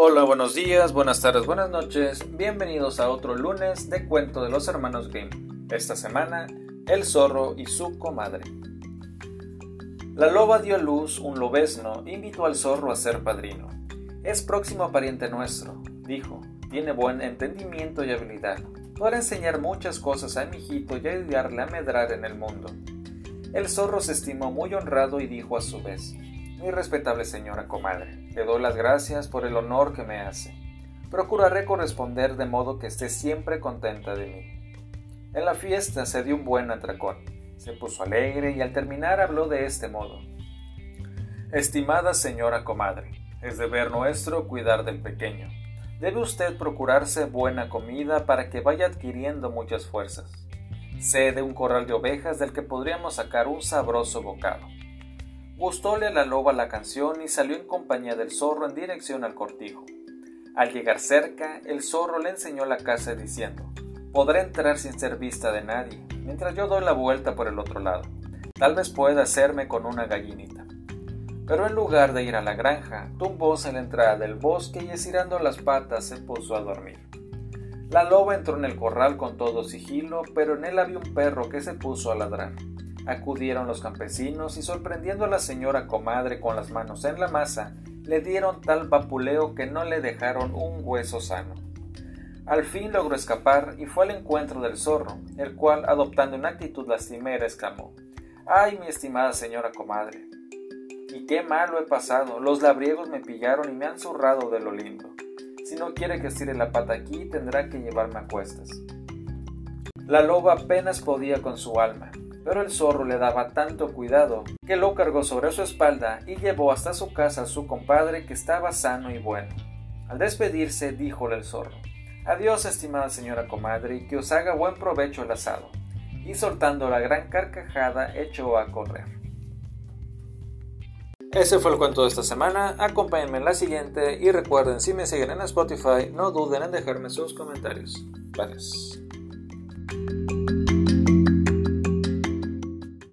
Hola, buenos días, buenas tardes, buenas noches. Bienvenidos a otro lunes de Cuento de los Hermanos Grimm. Esta semana, El zorro y su comadre. La loba dio a luz un lobesno e invitó al zorro a ser padrino. Es próximo pariente nuestro, dijo. Tiene buen entendimiento y habilidad. Podrá enseñar muchas cosas a mi hijito y ayudarle a medrar en el mundo. El zorro se estimó muy honrado y dijo a su vez mi respetable señora comadre, te doy las gracias por el honor que me hace. Procuraré corresponder de modo que esté siempre contenta de mí. En la fiesta se dio un buen atracón. Se puso alegre y al terminar habló de este modo. Estimada señora comadre, es deber nuestro cuidar del pequeño. Debe usted procurarse buena comida para que vaya adquiriendo muchas fuerzas. Sé de un corral de ovejas del que podríamos sacar un sabroso bocado. Gustóle a la loba la canción y salió en compañía del zorro en dirección al cortijo. Al llegar cerca, el zorro le enseñó la casa diciendo, Podré entrar sin ser vista de nadie, mientras yo doy la vuelta por el otro lado. Tal vez pueda hacerme con una gallinita. Pero en lugar de ir a la granja, tumbóse en la entrada del bosque y estirando las patas se puso a dormir. La loba entró en el corral con todo sigilo, pero en él había un perro que se puso a ladrar. Acudieron los campesinos y sorprendiendo a la señora comadre con las manos en la masa, le dieron tal vapuleo que no le dejaron un hueso sano. Al fin logró escapar y fue al encuentro del zorro, el cual, adoptando una actitud lastimera, exclamó Ay, mi estimada señora comadre. Y qué malo he pasado. Los labriegos me pillaron y me han zurrado de lo lindo. Si no quiere que estire la pata aquí, tendrá que llevarme a cuestas. La loba apenas podía con su alma, pero el zorro le daba tanto cuidado que lo cargó sobre su espalda y llevó hasta su casa a su compadre que estaba sano y bueno. Al despedirse, díjole el zorro Adiós, estimada señora comadre, y que os haga buen provecho el asado. Y soltando la gran carcajada, echó a correr. Ese fue el cuento de esta semana. Acompáñenme en la siguiente y recuerden, si me siguen en Spotify, no duden en dejarme sus comentarios. Gracias.